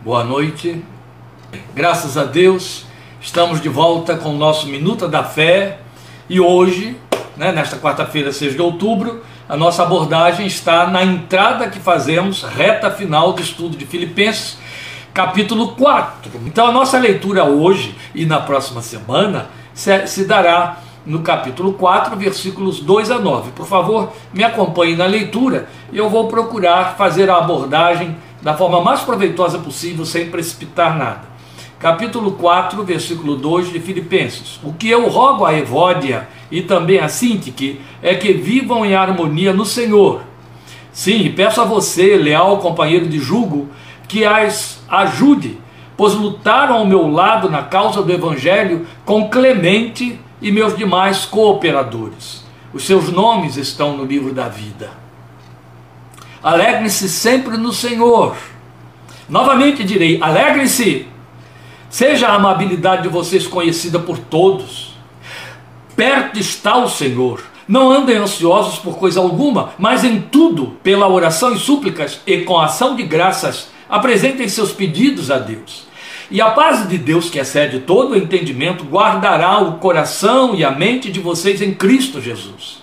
Boa noite. Graças a Deus, estamos de volta com o nosso Minuta da Fé e hoje, né, nesta quarta-feira, 6 de outubro, a nossa abordagem está na entrada que fazemos, reta final do estudo de Filipenses, capítulo 4. Então a nossa leitura hoje e na próxima semana se, se dará no capítulo 4, versículos 2 a 9. Por favor, me acompanhe na leitura e eu vou procurar fazer a abordagem da forma mais proveitosa possível, sem precipitar nada. Capítulo 4, versículo 2 de Filipenses. O que eu rogo a Evódia e também a Sintique é que vivam em harmonia no Senhor. Sim, peço a você, leal companheiro de julgo, que as ajude, pois lutaram ao meu lado na causa do Evangelho com Clemente e meus demais cooperadores. Os seus nomes estão no livro da vida. Alegre-se sempre no Senhor. Novamente direi: alegre-se. Seja a amabilidade de vocês conhecida por todos. Perto está o Senhor. Não andem ansiosos por coisa alguma, mas em tudo, pela oração e súplicas e com ação de graças, apresentem seus pedidos a Deus. E a paz de Deus, que excede todo o entendimento, guardará o coração e a mente de vocês em Cristo Jesus.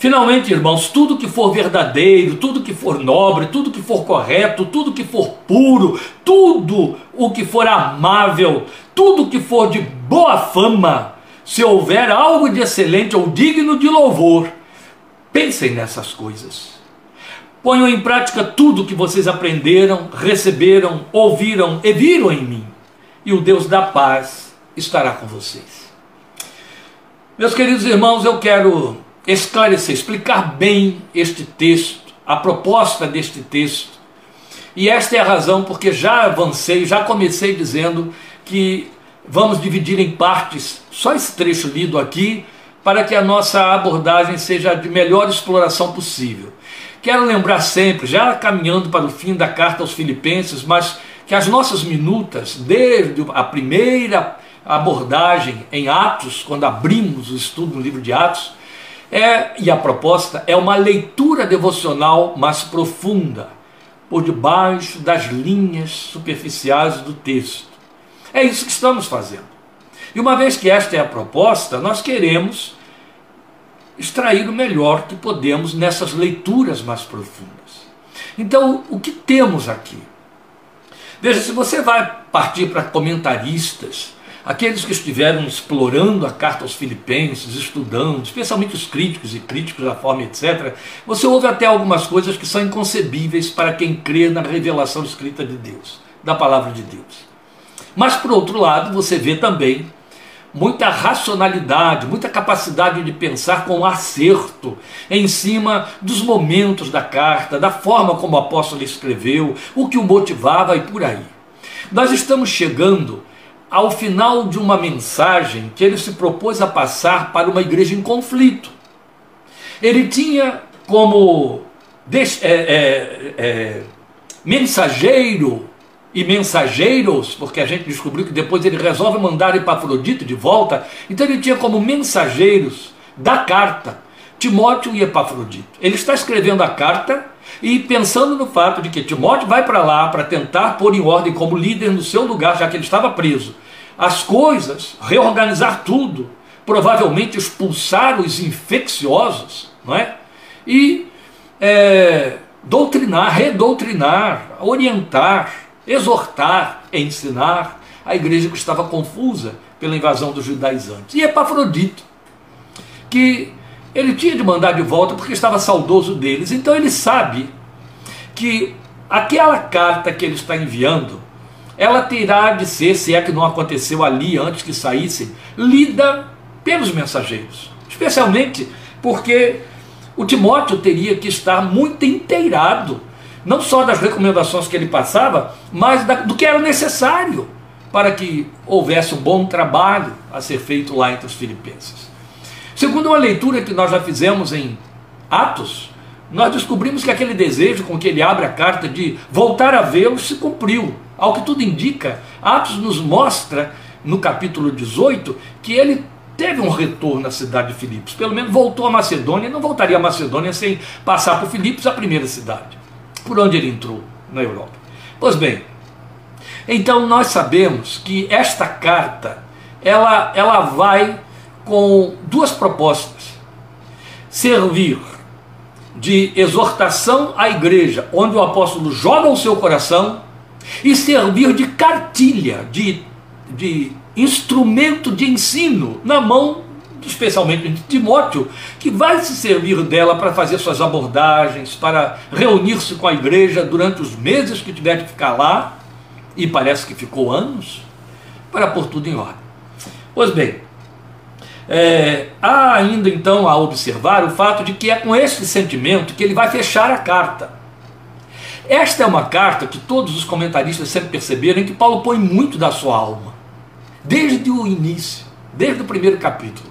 Finalmente, irmãos, tudo que for verdadeiro, tudo que for nobre, tudo que for correto, tudo que for puro, tudo o que for amável, tudo que for de boa fama, se houver algo de excelente ou digno de louvor, pensem nessas coisas. Ponham em prática tudo que vocês aprenderam, receberam, ouviram e viram em mim, e o Deus da paz estará com vocês. Meus queridos irmãos, eu quero esclarecer, explicar bem este texto, a proposta deste texto. E esta é a razão porque já avancei, já comecei dizendo que vamos dividir em partes só esse trecho lido aqui para que a nossa abordagem seja de melhor exploração possível. Quero lembrar sempre, já caminhando para o fim da carta aos Filipenses, mas que as nossas minutas, desde a primeira abordagem em Atos, quando abrimos o estudo no livro de Atos, é, e a proposta é uma leitura devocional mais profunda, por debaixo das linhas superficiais do texto. É isso que estamos fazendo. E uma vez que esta é a proposta, nós queremos extrair o melhor que podemos nessas leituras mais profundas. Então, o que temos aqui? Veja, se você vai partir para comentaristas, Aqueles que estiveram explorando a carta aos Filipenses, estudando, especialmente os críticos e críticos da forma, etc., você ouve até algumas coisas que são inconcebíveis para quem crê na revelação escrita de Deus, da palavra de Deus. Mas, por outro lado, você vê também muita racionalidade, muita capacidade de pensar com acerto em cima dos momentos da carta, da forma como o apóstolo escreveu, o que o motivava e por aí. Nós estamos chegando ao final de uma mensagem que ele se propôs a passar para uma igreja em conflito. Ele tinha como é, é, é, mensageiro e mensageiros, porque a gente descobriu que depois ele resolve mandar Epafrodito de volta, então ele tinha como mensageiros da carta Timóteo e Epafrodito. Ele está escrevendo a carta e pensando no fato de que Timóteo vai para lá para tentar pôr em ordem como líder no seu lugar, já que ele estava preso, as coisas, reorganizar tudo, provavelmente expulsar os infecciosos, não é? E é, doutrinar, redoutrinar, orientar, exortar, ensinar a igreja que estava confusa pela invasão dos judaizantes. E Epafrodito, que ele tinha de mandar de volta porque estava saudoso deles. Então ele sabe que aquela carta que ele está enviando, ela terá de ser, se é que não aconteceu ali antes que saíssem, lida pelos mensageiros. Especialmente porque o Timóteo teria que estar muito inteirado, não só das recomendações que ele passava, mas do que era necessário para que houvesse um bom trabalho a ser feito lá entre os filipenses. Segundo uma leitura que nós já fizemos em Atos, nós descobrimos que aquele desejo com que ele abre a carta de voltar a vê-lo se cumpriu. Ao que tudo indica, Atos nos mostra, no capítulo 18, que ele teve um retorno à cidade de Filipos. Pelo menos voltou à Macedônia, não voltaria à Macedônia sem passar por Filipos, a primeira cidade, por onde ele entrou na Europa. Pois bem, Então nós sabemos que esta carta ela, ela vai com duas propostas: servir de exortação à igreja, onde o apóstolo joga o seu coração, e servir de cartilha, de, de instrumento de ensino na mão, especialmente de Timóteo, que vai se servir dela para fazer suas abordagens, para reunir-se com a igreja durante os meses que tiver de ficar lá, e parece que ficou anos, para pôr tudo em ordem. Pois bem, é, há ainda então a observar o fato de que é com este sentimento que ele vai fechar a carta. Esta é uma carta que todos os comentaristas sempre perceberam que Paulo põe muito da sua alma, desde o início, desde o primeiro capítulo.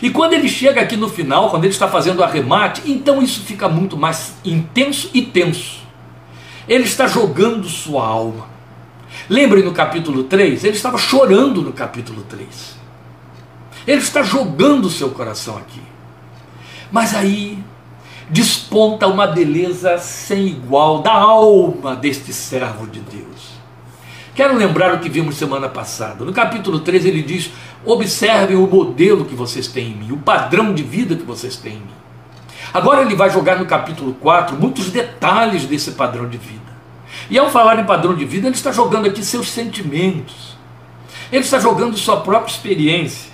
E quando ele chega aqui no final, quando ele está fazendo o arremate, então isso fica muito mais intenso e tenso. Ele está jogando sua alma. Lembrem no capítulo 3, ele estava chorando no capítulo 3. Ele está jogando o seu coração aqui. Mas aí desponta uma beleza sem igual da alma deste servo de Deus. Quero lembrar o que vimos semana passada. No capítulo 3 ele diz: Observem o modelo que vocês têm em mim, o padrão de vida que vocês têm em mim. Agora ele vai jogar no capítulo 4 muitos detalhes desse padrão de vida. E ao falar em padrão de vida, ele está jogando aqui seus sentimentos. Ele está jogando sua própria experiência.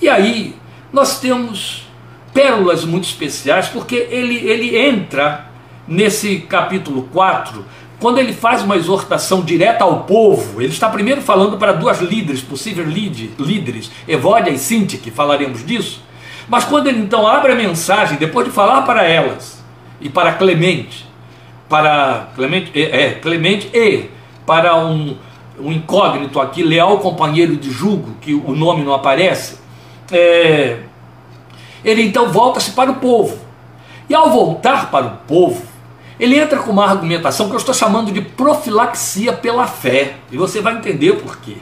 E aí nós temos pérolas muito especiais, porque ele, ele entra nesse capítulo 4, quando ele faz uma exortação direta ao povo, ele está primeiro falando para duas líderes, possíveis líderes, Evódia e Sinti, que falaremos disso. Mas quando ele então abre a mensagem, depois de falar para elas e para Clemente, para Clemente, é, é Clemente e para um, um incógnito aqui, leal companheiro de julgo, que o nome não aparece, é, ele então volta-se para o povo. E ao voltar para o povo, ele entra com uma argumentação que eu estou chamando de profilaxia pela fé. E você vai entender por quê.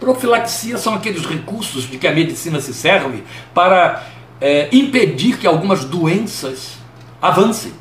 Profilaxia são aqueles recursos de que a medicina se serve para é, impedir que algumas doenças avancem,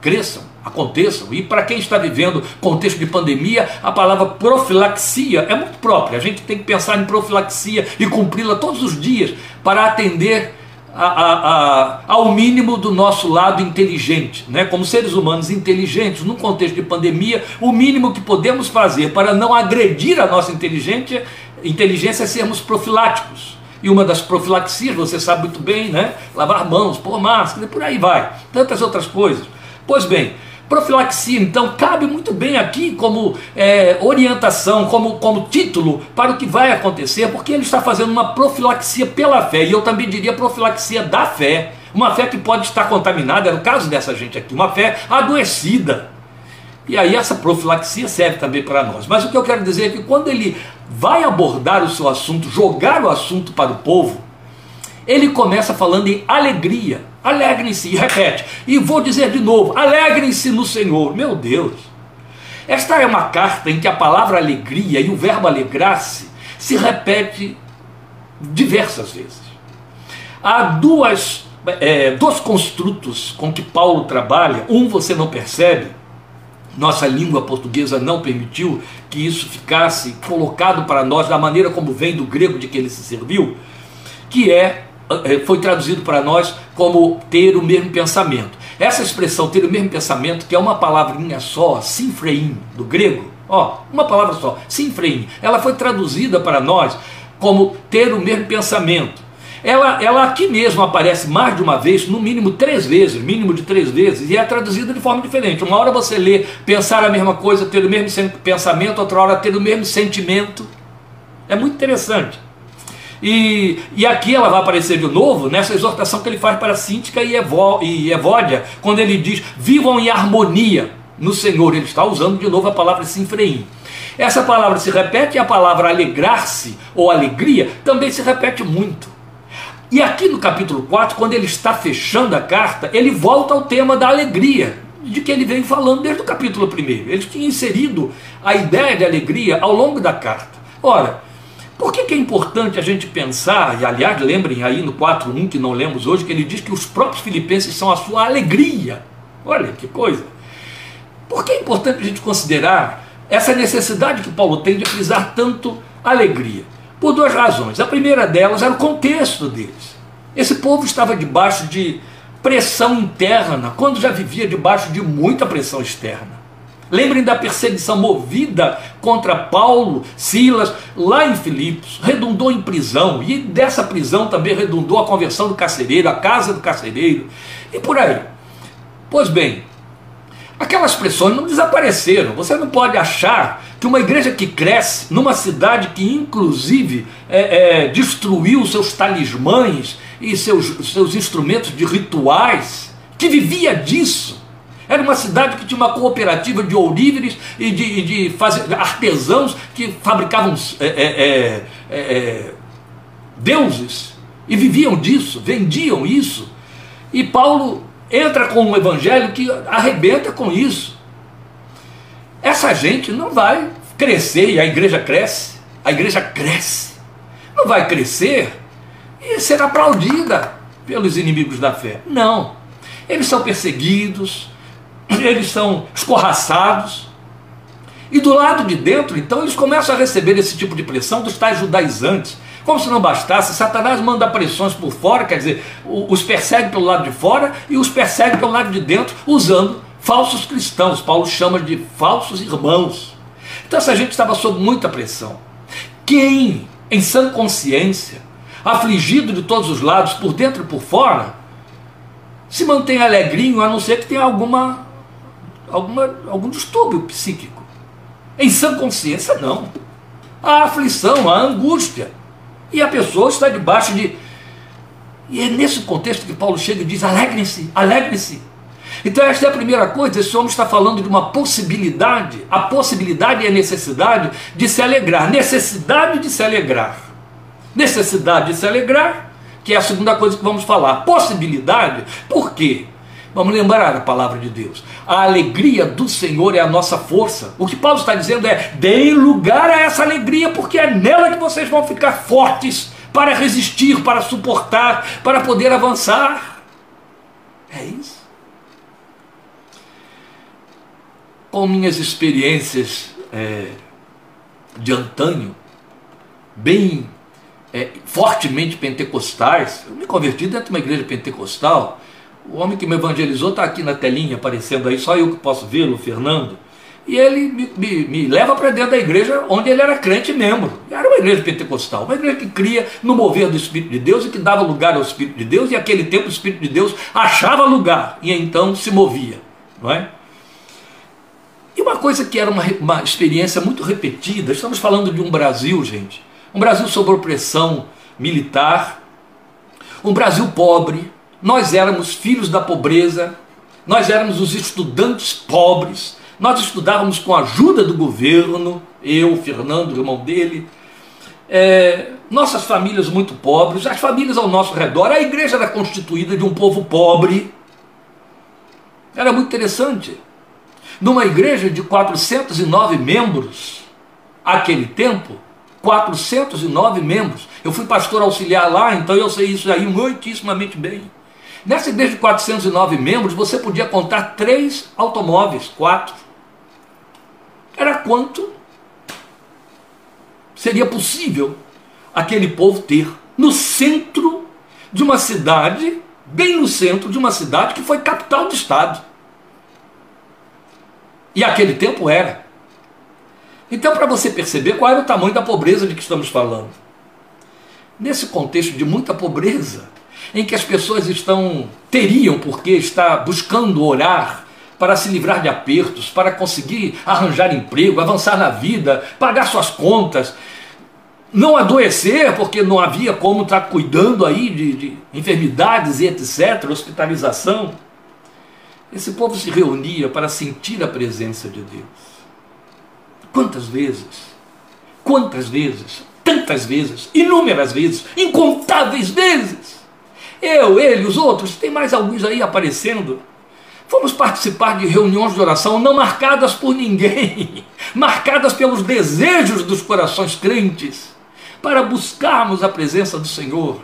cresçam, aconteçam. E para quem está vivendo contexto de pandemia, a palavra profilaxia é muito própria. A gente tem que pensar em profilaxia e cumpri-la todos os dias para atender a, a, a, ao mínimo do nosso lado inteligente, né? como seres humanos inteligentes, num contexto de pandemia, o mínimo que podemos fazer para não agredir a nossa inteligência, inteligência é sermos profiláticos. E uma das profilaxias, você sabe muito bem, né? Lavar mãos, pôr máscara, por aí vai. Tantas outras coisas. Pois bem, Profilaxia, então, cabe muito bem aqui como é, orientação, como, como título para o que vai acontecer, porque ele está fazendo uma profilaxia pela fé, e eu também diria profilaxia da fé. Uma fé que pode estar contaminada, é o caso dessa gente aqui, uma fé adoecida. E aí essa profilaxia serve também para nós. Mas o que eu quero dizer é que quando ele vai abordar o seu assunto, jogar o assunto para o povo, ele começa falando em alegria. Alegrem-se, e repete. E vou dizer de novo: alegrem-se no Senhor. Meu Deus. Esta é uma carta em que a palavra alegria e o verbo alegrar-se se repete diversas vezes. Há duas, é, dois construtos com que Paulo trabalha. Um você não percebe, nossa língua portuguesa não permitiu que isso ficasse colocado para nós da maneira como vem do grego de que ele se serviu, que é foi traduzido para nós como ter o mesmo pensamento. Essa expressão ter o mesmo pensamento, que é uma palavrinha só, sinfreim, do grego, ó, uma palavra só, sinfreim, ela foi traduzida para nós como ter o mesmo pensamento. Ela, ela aqui mesmo aparece mais de uma vez, no mínimo três vezes, mínimo de três vezes, e é traduzida de forma diferente. Uma hora você lê pensar a mesma coisa, ter o mesmo pensamento, outra hora ter o mesmo sentimento. É muito interessante. E, e aqui ela vai aparecer de novo nessa exortação que ele faz para Síntica e, Evó, e Evódia, quando ele diz: vivam em harmonia no Senhor. Ele está usando de novo a palavra sinfreim. Essa palavra se repete e a palavra alegrar-se ou alegria também se repete muito. E aqui no capítulo 4, quando ele está fechando a carta, ele volta ao tema da alegria, de que ele vem falando desde o capítulo 1. Ele tinha inserido a ideia de alegria ao longo da carta. Ora, por que, que, é importante a gente pensar, e aliás, lembrem aí no 4.1 que não lemos hoje, que ele diz que os próprios filipenses são a sua alegria. Olha que coisa. Por que é importante a gente considerar essa necessidade que Paulo tem de frisar tanto alegria? Por duas razões. A primeira delas era o contexto deles. Esse povo estava debaixo de pressão interna, quando já vivia debaixo de muita pressão externa. Lembrem da perseguição movida contra Paulo, Silas, lá em Filipos, redundou em prisão, e dessa prisão também redundou a conversão do carcereiro, a casa do carcereiro, e por aí. Pois bem, aquelas pressões não desapareceram. Você não pode achar que uma igreja que cresce numa cidade que, inclusive, é, é, destruiu seus talismãs e seus, seus instrumentos de rituais, que vivia disso. Era uma cidade que tinha uma cooperativa de ouríveres e de, de artesãos que fabricavam é, é, é, é, é deuses e viviam disso, vendiam isso. E Paulo entra com um evangelho que arrebenta com isso. Essa gente não vai crescer e a igreja cresce. A igreja cresce. Não vai crescer e ser aplaudida pelos inimigos da fé. Não. Eles são perseguidos, eles são escorraçados. E do lado de dentro, então, eles começam a receber esse tipo de pressão dos tais judaizantes. Como se não bastasse, Satanás manda pressões por fora, quer dizer, os persegue pelo lado de fora e os persegue pelo lado de dentro, usando falsos cristãos. Paulo chama de falsos irmãos. Então essa gente estava sob muita pressão. Quem, em sã consciência, afligido de todos os lados, por dentro e por fora, se mantém alegrinho, a não ser que tenha alguma, alguma, algum distúrbio psíquico. Em sã consciência, não. A aflição, a angústia. E a pessoa está debaixo de. E é nesse contexto que Paulo chega e diz: alegrem-se, alegrem-se. Então, esta é a primeira coisa. Esse homem está falando de uma possibilidade, a possibilidade e a necessidade de se alegrar. Necessidade de se alegrar necessidade de se alegrar, que é a segunda coisa que vamos falar. Possibilidade, por quê? Vamos lembrar a palavra de Deus. A alegria do Senhor é a nossa força. O que Paulo está dizendo é: deem lugar a essa alegria, porque é nela que vocês vão ficar fortes para resistir, para suportar, para poder avançar. É isso. Com minhas experiências é, de antanho, bem é, fortemente pentecostais. Eu me converti dentro de uma igreja pentecostal. O homem que me evangelizou está aqui na telinha aparecendo aí, só eu que posso vê-lo, o Fernando. E ele me, me, me leva para dentro da igreja onde ele era crente membro. Era uma igreja pentecostal, uma igreja que cria no mover do Espírito de Deus e que dava lugar ao Espírito de Deus, e naquele tempo o Espírito de Deus achava lugar e então se movia. Não é? E uma coisa que era uma, uma experiência muito repetida, estamos falando de um Brasil, gente, um Brasil sob opressão militar, um Brasil pobre, nós éramos filhos da pobreza, nós éramos os estudantes pobres, nós estudávamos com a ajuda do governo, eu, Fernando, o irmão dele, é, nossas famílias muito pobres, as famílias ao nosso redor, a igreja era constituída de um povo pobre. Era muito interessante. Numa igreja de 409 membros, aquele tempo, 409 membros. Eu fui pastor auxiliar lá, então eu sei isso aí muitíssimamente bem. Nessa igreja de 409 membros, você podia contar três automóveis, quatro. Era quanto seria possível aquele povo ter no centro de uma cidade, bem no centro de uma cidade que foi capital do Estado. E aquele tempo era. Então, para você perceber qual era o tamanho da pobreza de que estamos falando. Nesse contexto de muita pobreza, em que as pessoas estão teriam porque estar buscando orar para se livrar de apertos, para conseguir arranjar emprego, avançar na vida, pagar suas contas, não adoecer porque não havia como estar cuidando aí de, de enfermidades e etc, hospitalização. Esse povo se reunia para sentir a presença de Deus. Quantas vezes? Quantas vezes? Tantas vezes, inúmeras vezes, incontáveis vezes. Eu, ele, os outros, tem mais alguns aí aparecendo. Fomos participar de reuniões de oração não marcadas por ninguém, marcadas pelos desejos dos corações crentes, para buscarmos a presença do Senhor.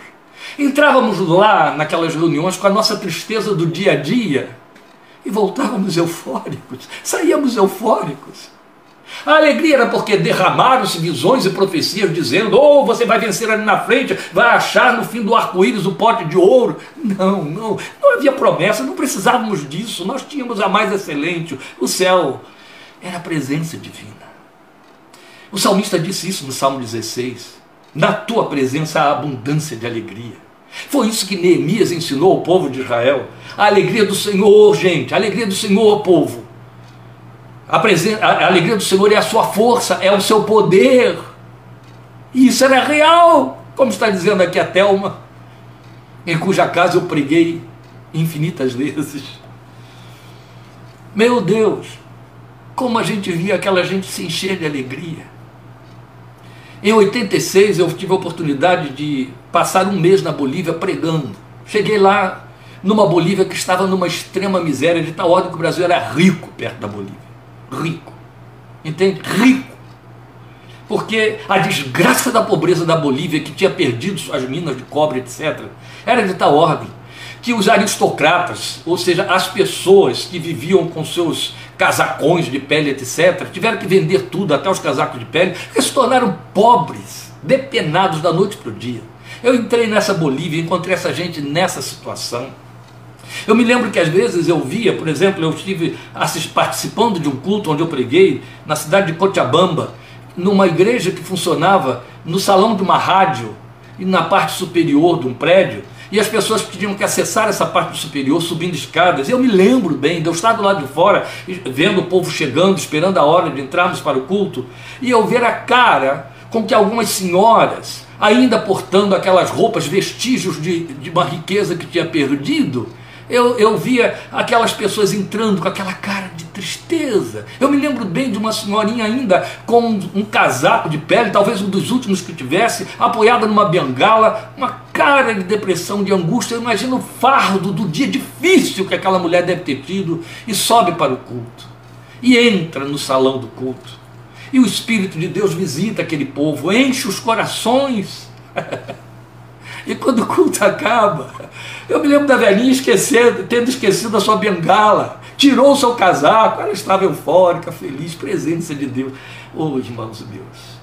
Entrávamos lá naquelas reuniões com a nossa tristeza do dia a dia e voltávamos eufóricos, saíamos eufóricos A alegria era porque derramaram-se visões e profecias dizendo: Oh, você vai vencer ali na frente, vai achar no fim do arco-íris o pote de ouro. Não, não, não havia promessa, não precisávamos disso. Nós tínhamos a mais excelente, o céu. Era a presença divina. O salmista disse isso no Salmo 16: Na tua presença há abundância de alegria. Foi isso que Neemias ensinou ao povo de Israel. A alegria do Senhor, gente, a alegria do Senhor, povo. A, presen a alegria do Senhor é a sua força, é o seu poder. E isso era real, como está dizendo aqui a Thelma, em cuja casa eu preguei infinitas vezes. Meu Deus, como a gente via aquela gente se encher de alegria. Em 86 eu tive a oportunidade de passar um mês na Bolívia pregando. Cheguei lá numa Bolívia que estava numa extrema miséria, de tal ordem que o Brasil era rico perto da Bolívia. Rico. Entende? Rico. Porque a desgraça da pobreza da Bolívia, que tinha perdido suas minas de cobre, etc., era de tal ordem que os aristocratas, ou seja, as pessoas que viviam com seus casacões de pele, etc., tiveram que vender tudo, até os casacos de pele, porque se tornaram pobres, depenados da noite para o dia. Eu entrei nessa Bolívia, encontrei essa gente nessa situação. Eu me lembro que às vezes eu via, por exemplo, eu estive participando de um culto onde eu preguei, na cidade de Cochabamba, numa igreja que funcionava no salão de uma rádio, e na parte superior de um prédio, e as pessoas tinham que acessar essa parte superior subindo escadas. Eu me lembro bem de eu estar do lado de fora, vendo o povo chegando, esperando a hora de entrarmos para o culto, e eu ver a cara com que algumas senhoras, ainda portando aquelas roupas, vestígios de, de uma riqueza que tinha perdido, eu, eu via aquelas pessoas entrando com aquela cara de tristeza. Eu me lembro bem de uma senhorinha ainda com um, um casaco de pele, talvez um dos últimos que tivesse, apoiada numa bengala, uma cara de depressão, de angústia. Eu imagino o fardo do dia difícil que aquela mulher deve ter tido e sobe para o culto. E entra no salão do culto. E o Espírito de Deus visita aquele povo, enche os corações. e quando o culto acaba, eu me lembro da velhinha esquecendo, tendo esquecido a sua bengala, tirou o seu casaco, ela estava eufórica, feliz, presença de Deus. Oh, irmãos de Deus,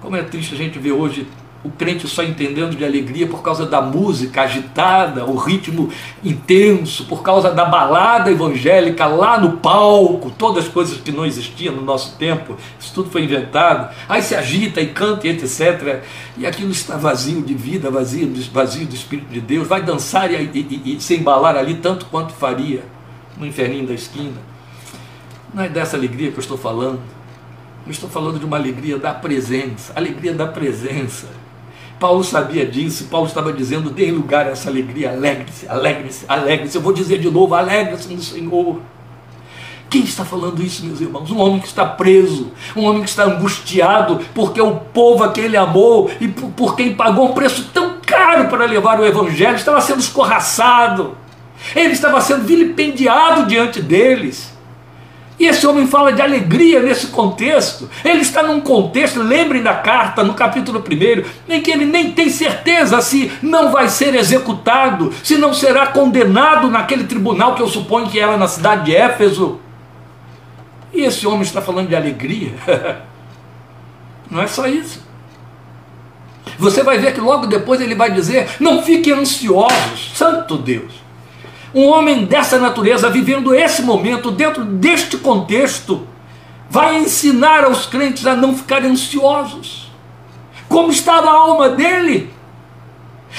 como é triste a gente ver hoje o crente só entendendo de alegria por causa da música agitada, o ritmo intenso, por causa da balada evangélica lá no palco, todas as coisas que não existiam no nosso tempo, isso tudo foi inventado. Aí se agita e canta e etc. E aquilo está vazio de vida, vazio, vazio do Espírito de Deus, vai dançar e, e, e se embalar ali tanto quanto faria no inferninho da esquina. Não é dessa alegria que eu estou falando. Eu estou falando de uma alegria da presença, alegria da presença Paulo sabia disso, Paulo estava dizendo: dê lugar a essa alegria, alegre-se, alegre-se, alegre-se. Eu vou dizer de novo: alegre-se no Senhor. Quem está falando isso, meus irmãos? Um homem que está preso, um homem que está angustiado, porque o povo a quem ele amou e por quem pagou um preço tão caro para levar o Evangelho estava sendo escorraçado, ele estava sendo vilipendiado diante deles. E esse homem fala de alegria nesse contexto. Ele está num contexto, lembrem da carta, no capítulo 1, em que ele nem tem certeza se não vai ser executado, se não será condenado naquele tribunal que eu suponho que era na cidade de Éfeso. E esse homem está falando de alegria. Não é só isso. Você vai ver que logo depois ele vai dizer: não fiquem ansiosos, Santo Deus. Um homem dessa natureza, vivendo esse momento, dentro deste contexto, vai ensinar aos crentes a não ficarem ansiosos. Como estava a alma dele?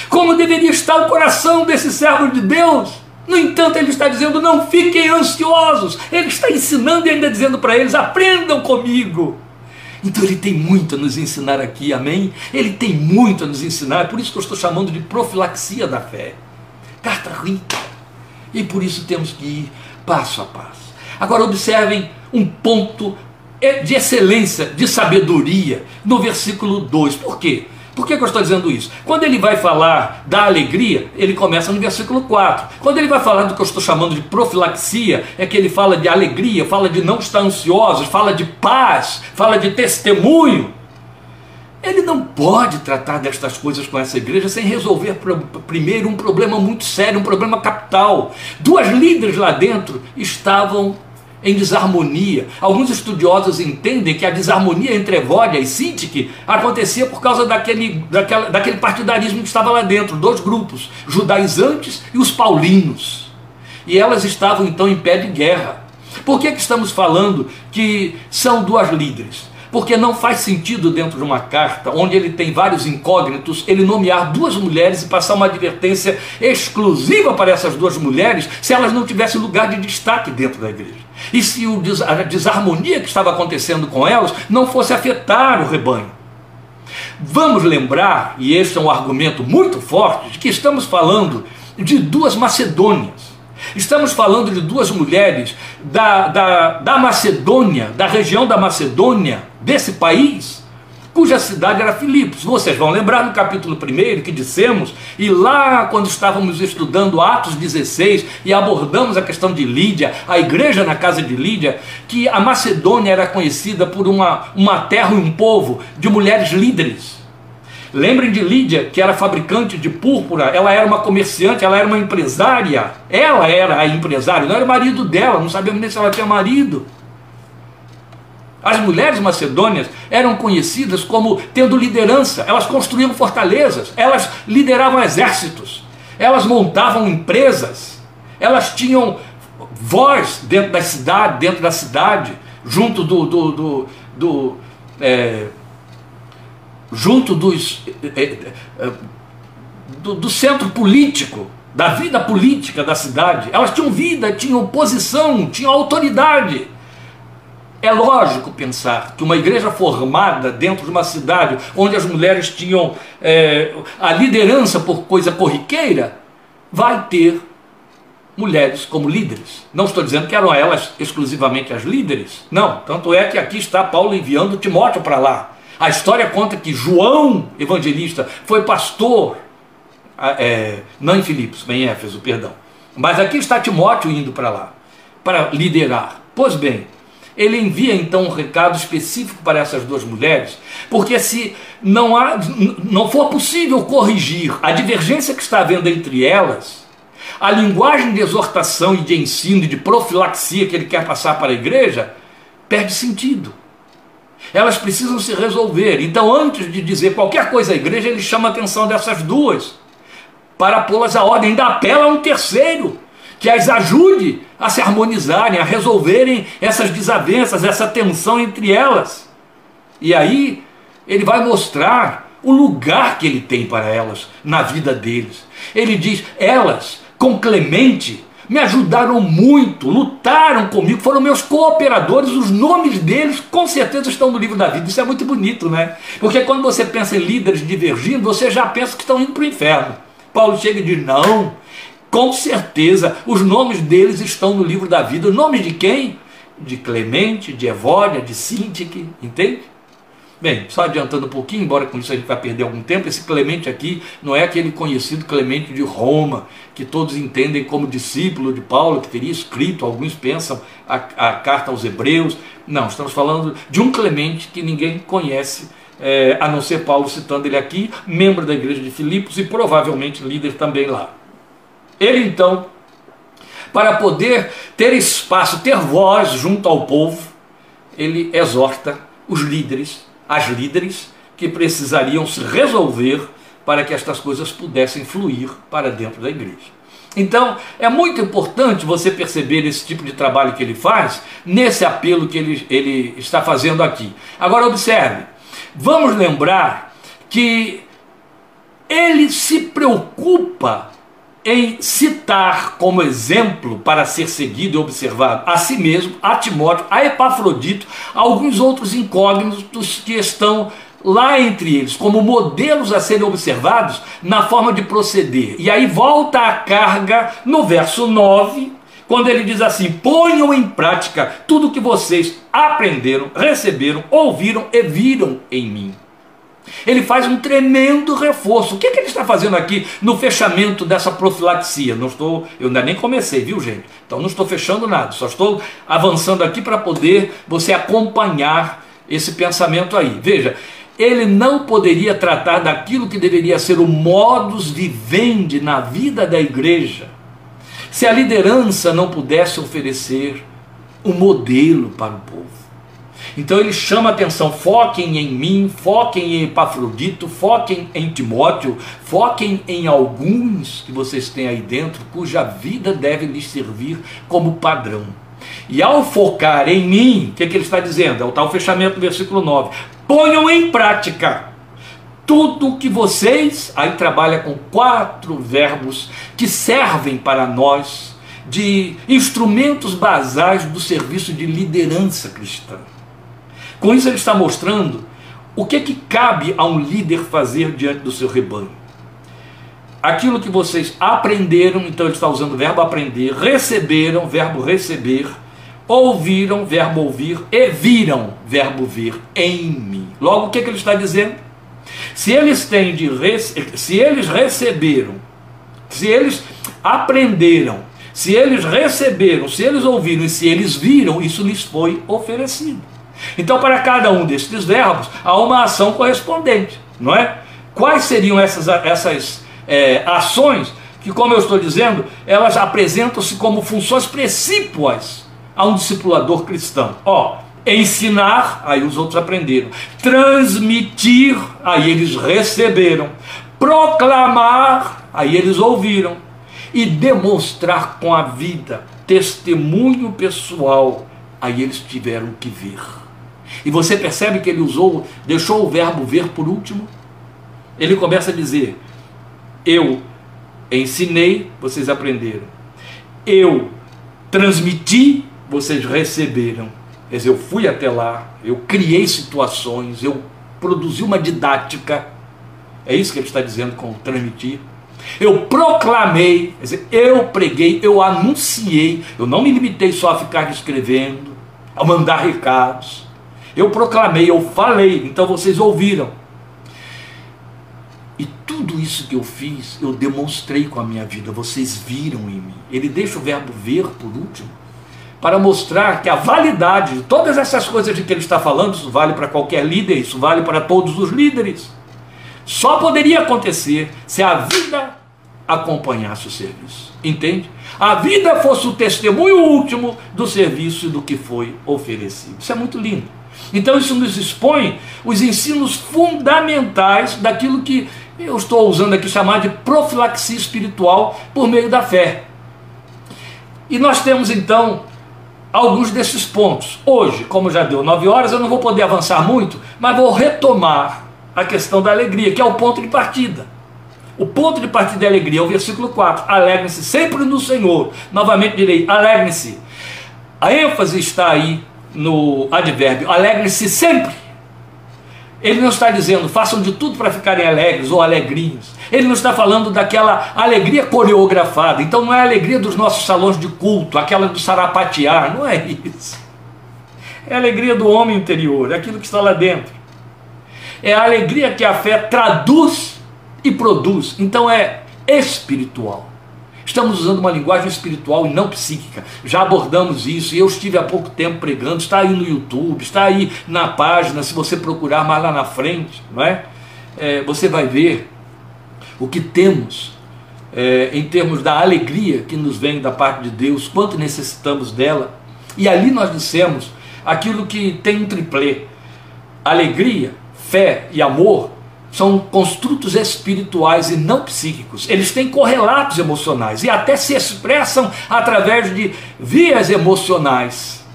Como deveria estar o coração desse servo de Deus? No entanto, ele está dizendo: não fiquem ansiosos. Ele está ensinando e ainda dizendo para eles: aprendam comigo. Então ele tem muito a nos ensinar aqui, amém? Ele tem muito a nos ensinar, por isso que eu estou chamando de profilaxia da fé. Carta rica e por isso temos que ir passo a passo. Agora, observem um ponto de excelência, de sabedoria, no versículo 2. Por quê? Por que, que, eu estou dizendo isso? Quando ele vai falar da alegria, ele começa no versículo 4. Quando ele vai falar do que eu estou chamando de profilaxia, é que ele fala de alegria, fala de não estar ansiosos, fala de paz, fala de testemunho. Ele não pode tratar destas coisas com essa igreja sem resolver primeiro um problema muito sério, um problema capital. Duas líderes lá dentro estavam em desarmonia. Alguns estudiosos entendem que a desarmonia entre Evódia e Sintique acontecia por causa daquele, daquela, daquele partidarismo que estava lá dentro, dois grupos, judaizantes e os paulinos. E elas estavam então em pé de guerra. Por que, que estamos falando que são duas líderes? Porque não faz sentido dentro de uma carta, onde ele tem vários incógnitos, ele nomear duas mulheres e passar uma advertência exclusiva para essas duas mulheres, se elas não tivessem lugar de destaque dentro da igreja. E se a desarmonia que estava acontecendo com elas não fosse afetar o rebanho. Vamos lembrar, e este é um argumento muito forte, de que estamos falando de duas Macedônias. Estamos falando de duas mulheres da, da, da Macedônia, da região da Macedônia, desse país, cuja cidade era Filipos. Vocês vão lembrar no capítulo 1 que dissemos, e lá quando estávamos estudando Atos 16 e abordamos a questão de Lídia, a igreja na casa de Lídia, que a Macedônia era conhecida por uma, uma terra e um povo de mulheres líderes Lembrem de Lídia, que era fabricante de púrpura, ela era uma comerciante, ela era uma empresária. Ela era a empresária, não era o marido dela, não sabemos nem se ela tinha marido. As mulheres macedônias eram conhecidas como tendo liderança, elas construíam fortalezas, elas lideravam exércitos, elas montavam empresas, elas tinham voz dentro da cidade, dentro da cidade, junto do, do, do, do é, junto dos, é, é, do, do centro político, da vida política da cidade. Elas tinham vida, tinham posição, tinham autoridade. É lógico pensar que uma igreja formada dentro de uma cidade onde as mulheres tinham é, a liderança por coisa corriqueira, vai ter mulheres como líderes. Não estou dizendo que eram elas exclusivamente as líderes. Não, tanto é que aqui está Paulo enviando Timóteo para lá. A história conta que João Evangelista foi pastor, é, não em Filipos, em Éfeso, perdão. Mas aqui está Timóteo indo para lá, para liderar. Pois bem, ele envia então um recado específico para essas duas mulheres, porque se não, há, não for possível corrigir a divergência que está havendo entre elas, a linguagem de exortação e de ensino e de profilaxia que ele quer passar para a igreja perde sentido. Elas precisam se resolver. Então, antes de dizer qualquer coisa à igreja, ele chama a atenção dessas duas para pô-las à ordem. Ainda apela a um terceiro que as ajude a se harmonizarem, a resolverem essas desavenças, essa tensão entre elas. E aí ele vai mostrar o lugar que ele tem para elas na vida deles. Ele diz: elas, com Clemente, me ajudaram muito, lutaram comigo, foram meus cooperadores, os nomes deles com certeza estão no livro da vida. Isso é muito bonito, né? Porque quando você pensa em líderes divergindo, você já pensa que estão indo para o inferno. Paulo chega e diz: não, com certeza, os nomes deles estão no livro da vida. Os nomes de quem? De Clemente, de Evódia, de Sintique, entende? Bem, só adiantando um pouquinho, embora com isso a gente vai perder algum tempo, esse Clemente aqui não é aquele conhecido Clemente de Roma, que todos entendem como discípulo de Paulo, que teria escrito, alguns pensam, a, a carta aos Hebreus. Não, estamos falando de um Clemente que ninguém conhece, é, a não ser Paulo citando ele aqui, membro da igreja de Filipos e provavelmente líder também lá. Ele então, para poder ter espaço, ter voz junto ao povo, ele exorta os líderes as líderes que precisariam se resolver para que estas coisas pudessem fluir para dentro da igreja. Então, é muito importante você perceber esse tipo de trabalho que ele faz, nesse apelo que ele, ele está fazendo aqui. Agora, observe, vamos lembrar que ele se preocupa em citar como exemplo para ser seguido e observado a si mesmo, a Timóteo, a Epafrodito, alguns outros incógnitos que estão lá entre eles, como modelos a serem observados na forma de proceder. E aí volta a carga no verso 9, quando ele diz assim: ponham em prática tudo o que vocês aprenderam, receberam, ouviram e viram em mim. Ele faz um tremendo reforço. O que, é que ele está fazendo aqui no fechamento dessa profilaxia? Não estou, eu ainda nem comecei, viu, gente? Então não estou fechando nada, só estou avançando aqui para poder você acompanhar esse pensamento aí. Veja, ele não poderia tratar daquilo que deveria ser o modus vivendi na vida da igreja se a liderança não pudesse oferecer um modelo para o povo. Então ele chama atenção: foquem em mim, foquem em Epafrodito, foquem em Timóteo, foquem em alguns que vocês têm aí dentro, cuja vida deve lhes servir como padrão. E ao focar em mim, o que, que ele está dizendo? É o tal fechamento do versículo 9. Ponham em prática tudo que vocês, aí trabalha com quatro verbos que servem para nós de instrumentos basais do serviço de liderança cristã. Com isso ele está mostrando o que que cabe a um líder fazer diante do seu rebanho. Aquilo que vocês aprenderam, então ele está usando o verbo aprender, receberam, verbo receber, ouviram, verbo ouvir, e viram, verbo ver em mim. Logo, o que, que ele está dizendo? Se eles têm de se eles receberam, se eles aprenderam, se eles receberam, se eles ouviram e se eles viram, isso lhes foi oferecido. Então, para cada um destes verbos, há uma ação correspondente, não é? Quais seriam essas, essas é, ações que, como eu estou dizendo, elas apresentam-se como funções precípuas a um discipulador cristão? Ó, ensinar, aí os outros aprenderam. Transmitir, aí eles receberam. Proclamar, aí eles ouviram. E demonstrar com a vida, testemunho pessoal, aí eles tiveram que ver. E você percebe que ele usou, deixou o verbo ver por último? Ele começa a dizer: Eu ensinei, vocês aprenderam. Eu transmiti, vocês receberam. Quer dizer, eu fui até lá, eu criei situações, eu produzi uma didática. É isso que ele está dizendo com transmitir. Eu proclamei, quer dizer, eu preguei, eu anunciei, eu não me limitei só a ficar escrevendo, a mandar recados. Eu proclamei, eu falei, então vocês ouviram. E tudo isso que eu fiz, eu demonstrei com a minha vida, vocês viram em mim. Ele deixa o verbo ver por último, para mostrar que a validade de todas essas coisas de que ele está falando, isso vale para qualquer líder, isso vale para todos os líderes. Só poderia acontecer se a vida acompanhasse o serviço. Entende? A vida fosse o testemunho último do serviço e do que foi oferecido. Isso é muito lindo. Então isso nos expõe os ensinos fundamentais daquilo que eu estou usando aqui chamar de profilaxia espiritual por meio da fé. E nós temos então alguns desses pontos. Hoje, como já deu nove horas, eu não vou poder avançar muito, mas vou retomar a questão da alegria, que é o ponto de partida. O ponto de partida é alegria, é o versículo 4. Alegrem-se sempre no Senhor. Novamente direi, alegrem-se. A ênfase está aí no advérbio, alegrem-se sempre. Ele não está dizendo façam de tudo para ficarem alegres ou alegrinhos. Ele não está falando daquela alegria coreografada. Então não é a alegria dos nossos salões de culto, aquela do sarapatear, não é isso. É a alegria do homem interior, é aquilo que está lá dentro. É a alegria que a fé traduz e produz. Então é espiritual. Estamos usando uma linguagem espiritual e não psíquica. Já abordamos isso e eu estive há pouco tempo pregando. Está aí no YouTube, está aí na página. Se você procurar mais lá na frente, não é? é você vai ver o que temos é, em termos da alegria que nos vem da parte de Deus, quanto necessitamos dela. E ali nós dissemos aquilo que tem um triplê: alegria, fé e amor são construtos espirituais e não psíquicos. Eles têm correlatos emocionais e até se expressam através de vias emocionais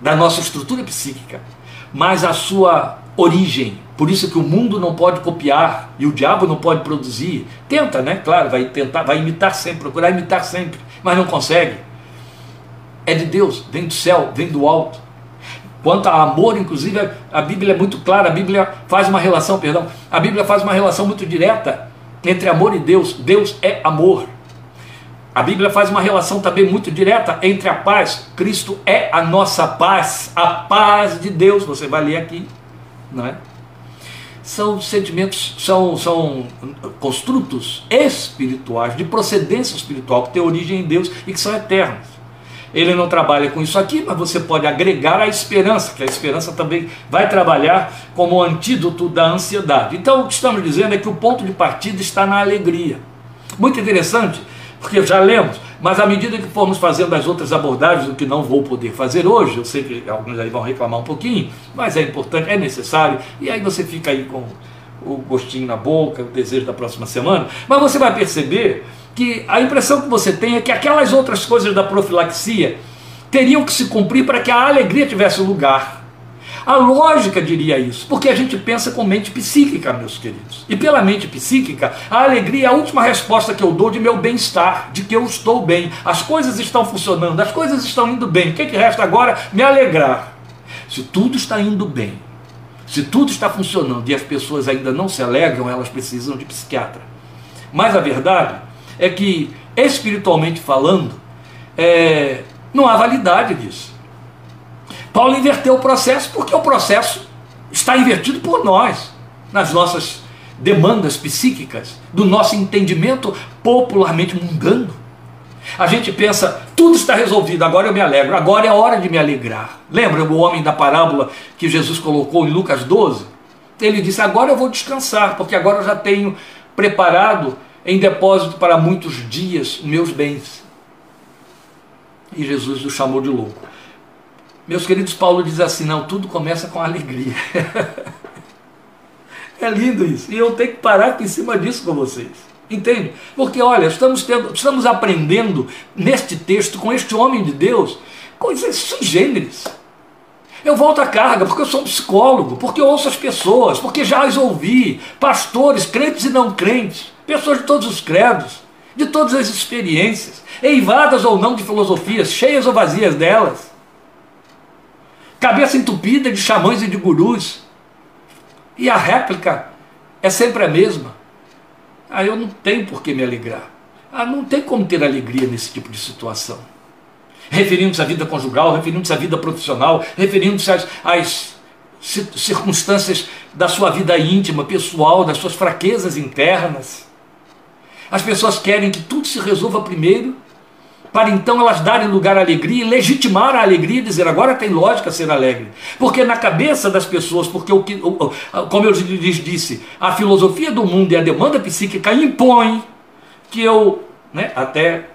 da nossa estrutura psíquica. Mas a sua origem, por isso que o mundo não pode copiar e o diabo não pode produzir. Tenta, né? Claro, vai tentar, vai imitar sempre, procurar imitar sempre, mas não consegue. É de Deus, vem do céu, vem do alto. Quanto a amor, inclusive, a Bíblia é muito clara, a Bíblia faz uma relação, perdão, a Bíblia faz uma relação muito direta entre amor e Deus. Deus é amor. A Bíblia faz uma relação também muito direta entre a paz. Cristo é a nossa paz, a paz de Deus. Você vai ler aqui, não é? São sentimentos, são, são construtos espirituais, de procedência espiritual, que têm origem em Deus e que são eternos. Ele não trabalha com isso aqui, mas você pode agregar a esperança, que a esperança também vai trabalhar como antídoto da ansiedade. Então, o que estamos dizendo é que o ponto de partida está na alegria. Muito interessante, porque já lemos, mas à medida que formos fazendo as outras abordagens, o que não vou poder fazer hoje, eu sei que alguns aí vão reclamar um pouquinho, mas é importante, é necessário, e aí você fica aí com o gostinho na boca, o desejo da próxima semana, mas você vai perceber que a impressão que você tem é que aquelas outras coisas da profilaxia teriam que se cumprir para que a alegria tivesse lugar. A lógica diria isso, porque a gente pensa com mente psíquica, meus queridos. E pela mente psíquica, a alegria é a última resposta que eu dou de meu bem-estar, de que eu estou bem, as coisas estão funcionando, as coisas estão indo bem. O que, é que resta agora? Me alegrar. Se tudo está indo bem, se tudo está funcionando e as pessoas ainda não se alegram, elas precisam de psiquiatra. Mas a verdade é que, espiritualmente falando, é, não há validade disso. Paulo inverteu o processo porque o processo está invertido por nós, nas nossas demandas psíquicas, do nosso entendimento popularmente mundano. A gente pensa, tudo está resolvido, agora eu me alegro, agora é a hora de me alegrar. Lembra o homem da parábola que Jesus colocou em Lucas 12? Ele disse: Agora eu vou descansar, porque agora eu já tenho preparado em depósito para muitos dias meus bens. E Jesus o chamou de louco. Meus queridos, Paulo diz assim: não, tudo começa com alegria. é lindo isso. E eu tenho que parar aqui em cima disso com vocês. Entende? Porque, olha, estamos, tendo, estamos aprendendo neste texto, com este homem de Deus, coisas sui generis. Eu volto à carga porque eu sou um psicólogo, porque eu ouço as pessoas, porque já as ouvi, pastores, crentes e não crentes, pessoas de todos os credos, de todas as experiências, eivadas ou não de filosofias, cheias ou vazias delas cabeça entupida de xamãs e de gurus. E a réplica é sempre a mesma. Ah, eu não tenho por que me alegrar. Ah, não tem como ter alegria nesse tipo de situação. Referindo-se à vida conjugal, referindo-se à vida profissional, referindo-se às, às circunstâncias da sua vida íntima, pessoal, das suas fraquezas internas. As pessoas querem que tudo se resolva primeiro para então elas darem lugar à alegria e legitimar a alegria e dizer agora tem lógica ser alegre. Porque na cabeça das pessoas, porque o que, como eu lhes disse, a filosofia do mundo e a demanda psíquica impõe que eu né, até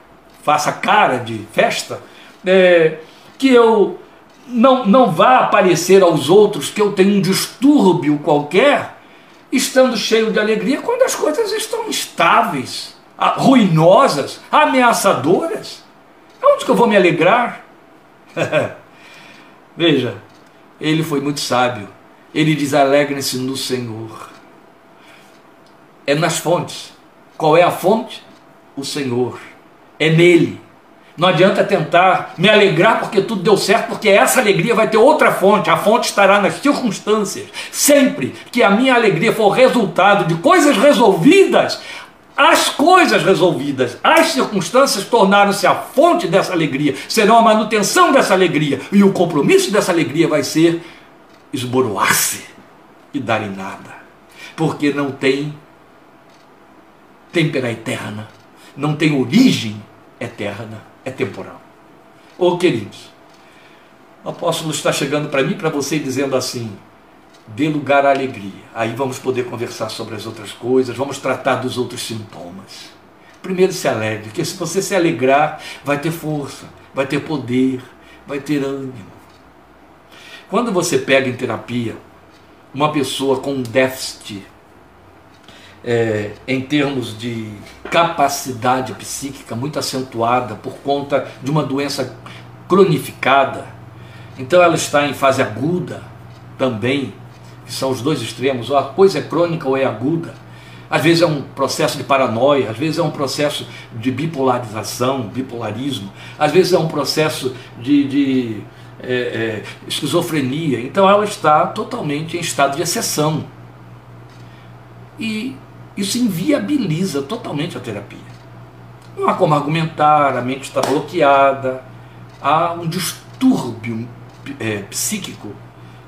faça cara de festa, é, que eu não, não vá aparecer aos outros que eu tenho um distúrbio qualquer, estando cheio de alegria, quando as coisas estão instáveis, ruinosas, ameaçadoras. Onde que eu vou me alegrar? Veja, ele foi muito sábio. Ele diz: alegrem-se no Senhor. É nas fontes. Qual é a fonte? O Senhor. É nele. Não adianta tentar me alegrar porque tudo deu certo, porque essa alegria vai ter outra fonte. A fonte estará nas circunstâncias. Sempre que a minha alegria for resultado de coisas resolvidas, as coisas resolvidas, as circunstâncias tornaram-se a fonte dessa alegria, serão a manutenção dessa alegria, e o compromisso dessa alegria vai ser esboroar-se e dar em nada, porque não tem têmpera eterna, não tem origem eterna, é temporal. Oh, queridos, o apóstolo está chegando para mim, para você, dizendo assim: dê lugar à alegria. Aí vamos poder conversar sobre as outras coisas, vamos tratar dos outros sintomas. Primeiro se alegre, porque se você se alegrar, vai ter força, vai ter poder, vai ter ânimo. Quando você pega em terapia uma pessoa com um déficit é, em termos de capacidade psíquica muito acentuada por conta de uma doença cronificada, então ela está em fase aguda também que são os dois extremos, ou a coisa é crônica ou é aguda. Às vezes é um processo de paranoia, às vezes é um processo de bipolarização, bipolarismo, às vezes é um processo de, de é, é, esquizofrenia. Então ela está totalmente em estado de exceção. E isso inviabiliza totalmente a terapia. Não há como argumentar, a mente está bloqueada, há um distúrbio é, psíquico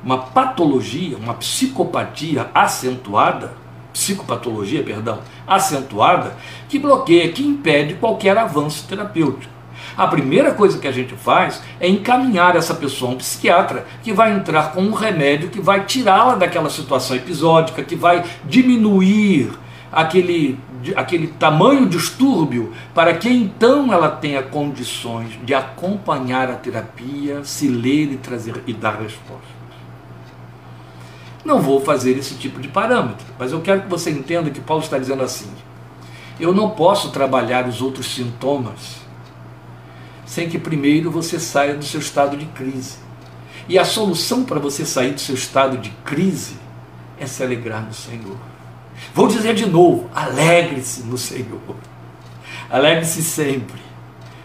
uma patologia, uma psicopatia acentuada, psicopatologia, perdão, acentuada, que bloqueia, que impede qualquer avanço terapêutico. A primeira coisa que a gente faz é encaminhar essa pessoa a um psiquiatra que vai entrar com um remédio que vai tirá-la daquela situação episódica, que vai diminuir aquele, aquele tamanho distúrbio para que então ela tenha condições de acompanhar a terapia, se ler e trazer e dar respostas. Não vou fazer esse tipo de parâmetro, mas eu quero que você entenda que Paulo está dizendo assim: eu não posso trabalhar os outros sintomas sem que primeiro você saia do seu estado de crise. E a solução para você sair do seu estado de crise é se alegrar no Senhor. Vou dizer de novo: alegre-se no Senhor. Alegre-se sempre.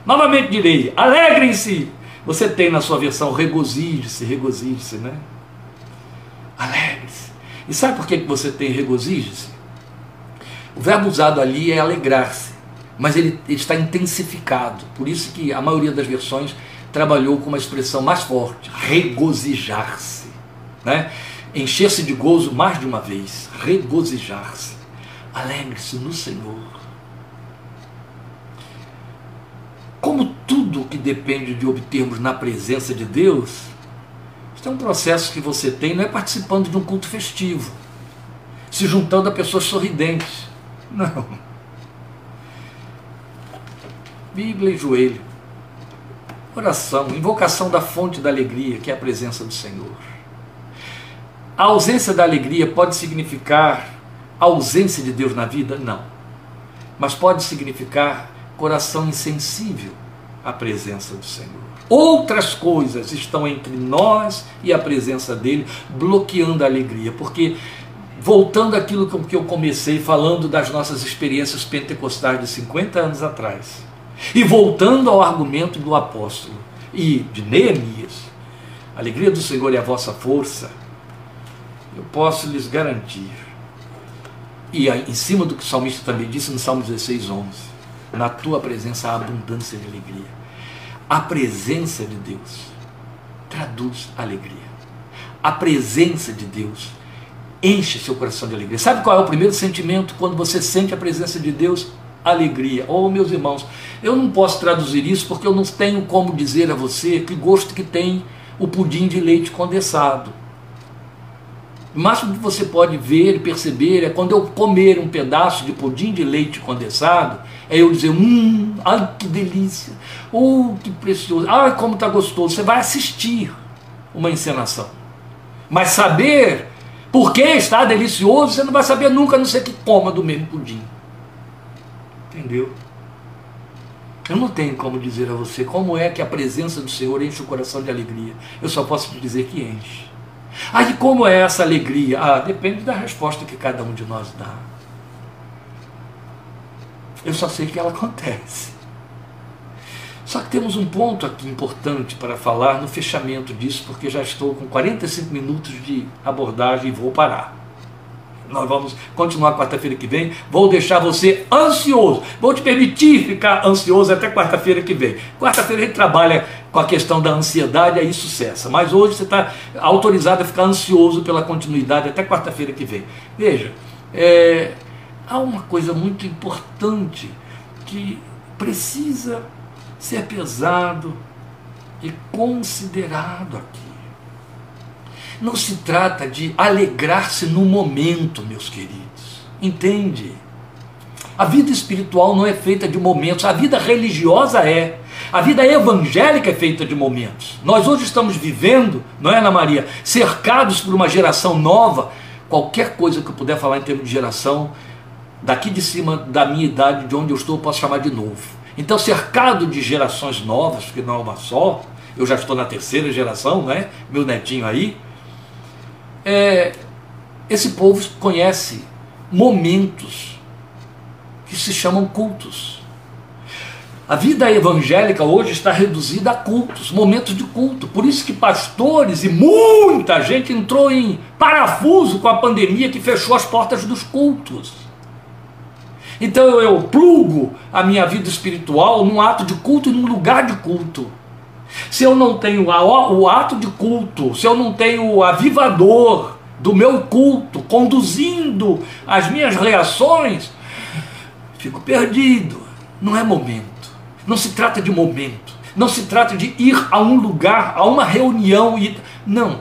Novamente direi: alegrem-se. Você tem na sua versão regozije-se, regozije-se, né? Alegre-se. E sabe por que você tem regozije-se? O verbo usado ali é alegrar-se, mas ele, ele está intensificado. Por isso que a maioria das versões trabalhou com uma expressão mais forte, regozijar-se. Né? Encher-se de gozo mais de uma vez, regozijar-se. Alegre-se no Senhor. Como tudo que depende de obtermos na presença de Deus, isso é um processo que você tem, não é participando de um culto festivo, se juntando a pessoas sorridentes. Não. Bíblia e joelho. Oração, invocação da fonte da alegria, que é a presença do Senhor. A ausência da alegria pode significar ausência de Deus na vida? Não. Mas pode significar coração insensível à presença do Senhor. Outras coisas estão entre nós e a presença dele, bloqueando a alegria, porque voltando àquilo que eu comecei falando das nossas experiências pentecostais de 50 anos atrás, e voltando ao argumento do apóstolo e de Neemias, a alegria do Senhor é a vossa força, eu posso lhes garantir, e em cima do que o salmista também disse no Salmo 16, 11, na tua presença há abundância de alegria. A presença de Deus traduz alegria. A presença de Deus enche seu coração de alegria. Sabe qual é o primeiro sentimento quando você sente a presença de Deus? Alegria. Oh, meus irmãos, eu não posso traduzir isso porque eu não tenho como dizer a você que gosto que tem o pudim de leite condensado. O máximo que você pode ver e perceber é quando eu comer um pedaço de pudim de leite condensado, é eu dizer, hum, ai que delícia, oh que precioso, ai como está gostoso. Você vai assistir uma encenação. Mas saber por que está delicioso, você não vai saber nunca, a não ser que coma do mesmo pudim. Entendeu? Eu não tenho como dizer a você como é que a presença do Senhor enche o coração de alegria. Eu só posso te dizer que enche. Aí como é essa alegria? Ah, depende da resposta que cada um de nós dá. Eu só sei que ela acontece. Só que temos um ponto aqui importante para falar no fechamento disso, porque já estou com 45 minutos de abordagem e vou parar. Nós vamos continuar quarta-feira que vem. Vou deixar você ansioso. Vou te permitir ficar ansioso até quarta-feira que vem. Quarta-feira a gente trabalha com a questão da ansiedade, aí isso cessa. Mas hoje você está autorizado a ficar ansioso pela continuidade até quarta-feira que vem. Veja, é, há uma coisa muito importante que precisa ser pesado e considerado aqui. Não se trata de alegrar-se no momento, meus queridos. Entende? A vida espiritual não é feita de momentos, a vida religiosa é. A vida evangélica é feita de momentos. Nós hoje estamos vivendo, não é, Ana Maria, cercados por uma geração nova. Qualquer coisa que eu puder falar em termos de geração, daqui de cima da minha idade, de onde eu estou, eu posso chamar de novo. Então, cercado de gerações novas, porque não é uma só, eu já estou na terceira geração, né? meu netinho aí, é, esse povo conhece momentos que se chamam cultos. A vida evangélica hoje está reduzida a cultos, momentos de culto. Por isso que pastores e muita gente entrou em parafuso com a pandemia que fechou as portas dos cultos. Então eu plugo a minha vida espiritual num ato de culto e num lugar de culto. Se eu não tenho o ato de culto, se eu não tenho o avivador do meu culto conduzindo as minhas reações, fico perdido. Não é momento. Não se trata de momento. Não se trata de ir a um lugar, a uma reunião e não.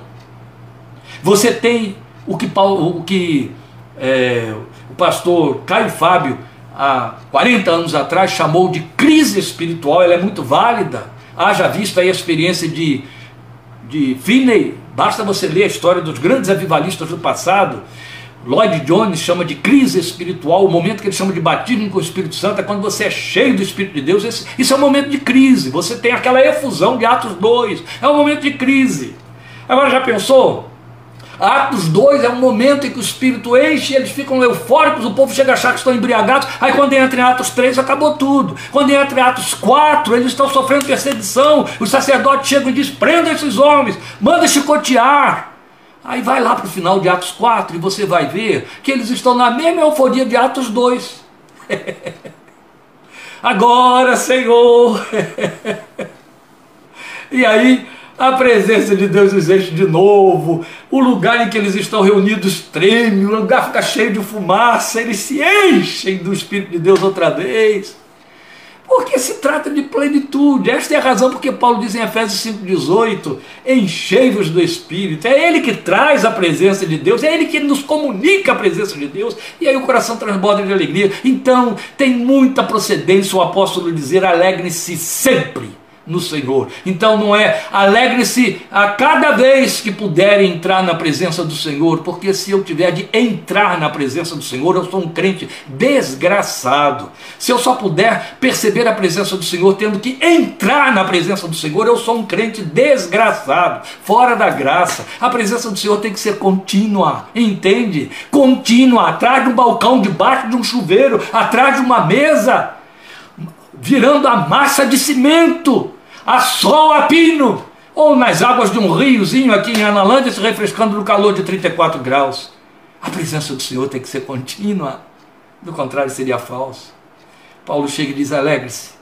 Você tem o que o que é, pastor Caio Fábio, há 40 anos atrás, chamou de crise espiritual, ela é muito válida. Haja visto aí a experiência de, de Finney, basta você ler a história dos grandes avivalistas do passado. Lloyd Jones chama de crise espiritual, o momento que ele chama de batismo com o Espírito Santo é quando você é cheio do Espírito de Deus. Esse, isso é um momento de crise, você tem aquela efusão de Atos 2, é um momento de crise. Agora já pensou? Atos 2 é um momento em que o Espírito enche, eles ficam eufóricos, o povo chega a achar que estão embriagados, aí quando entra em Atos 3 acabou tudo. Quando entra em Atos 4, eles estão sofrendo perseguição, os sacerdotes chegam e dizem: prenda esses homens, manda chicotear. Aí vai lá para o final de Atos 4 e você vai ver que eles estão na mesma euforia de Atos 2. Agora, Senhor. e aí a presença de Deus existe de novo, o lugar em que eles estão reunidos treme, o lugar fica cheio de fumaça, eles se enchem do Espírito de Deus outra vez. Porque se trata de plenitude. Esta é a razão porque Paulo diz em Efésios 5,18: enchei-vos do Espírito. É Ele que traz a presença de Deus, é Ele que nos comunica a presença de Deus, e aí o coração transborda de alegria. Então, tem muita procedência o apóstolo dizer: alegre-se sempre no Senhor. Então não é alegre-se a cada vez que puder entrar na presença do Senhor, porque se eu tiver de entrar na presença do Senhor, eu sou um crente desgraçado. Se eu só puder perceber a presença do Senhor tendo que entrar na presença do Senhor, eu sou um crente desgraçado, fora da graça. A presença do Senhor tem que ser contínua, entende? Contínua, atrás de um balcão, debaixo de um chuveiro, atrás de uma mesa virando a massa de cimento a sol a pino, ou nas águas de um riozinho aqui em Analândia se refrescando no calor de 34 graus. A presença do Senhor tem que ser contínua, do contrário seria falso. Paulo chega e diz: alegre-se.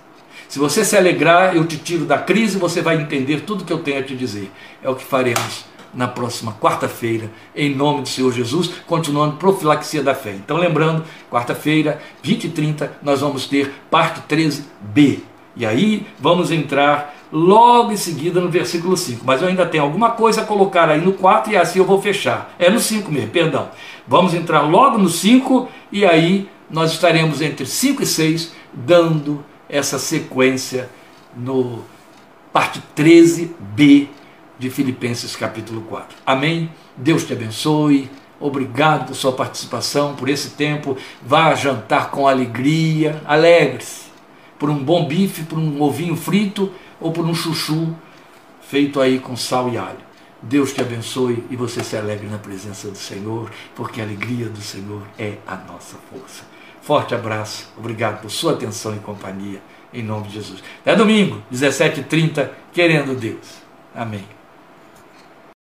Se você se alegrar, eu te tiro da crise, você vai entender tudo que eu tenho a te dizer. É o que faremos na próxima quarta-feira, em nome do Senhor Jesus, continuando profilaxia da fé. Então, lembrando, quarta-feira, 20 e 30, nós vamos ter parte 13b. E aí vamos entrar logo em seguida no versículo 5. Mas eu ainda tenho alguma coisa a colocar aí no 4 e assim eu vou fechar. É no 5 mesmo, perdão. Vamos entrar logo no 5 e aí nós estaremos entre 5 e 6 dando essa sequência no parte 13b de Filipenses capítulo 4. Amém? Deus te abençoe. Obrigado por sua participação, por esse tempo. Vá jantar com alegria, alegre-se por um bom bife, por um ovinho frito ou por um chuchu feito aí com sal e alho. Deus te abençoe e você se alegre na presença do Senhor, porque a alegria do Senhor é a nossa força. Forte abraço, obrigado por sua atenção e companhia, em nome de Jesus. Até domingo, 17h30, querendo Deus. Amém.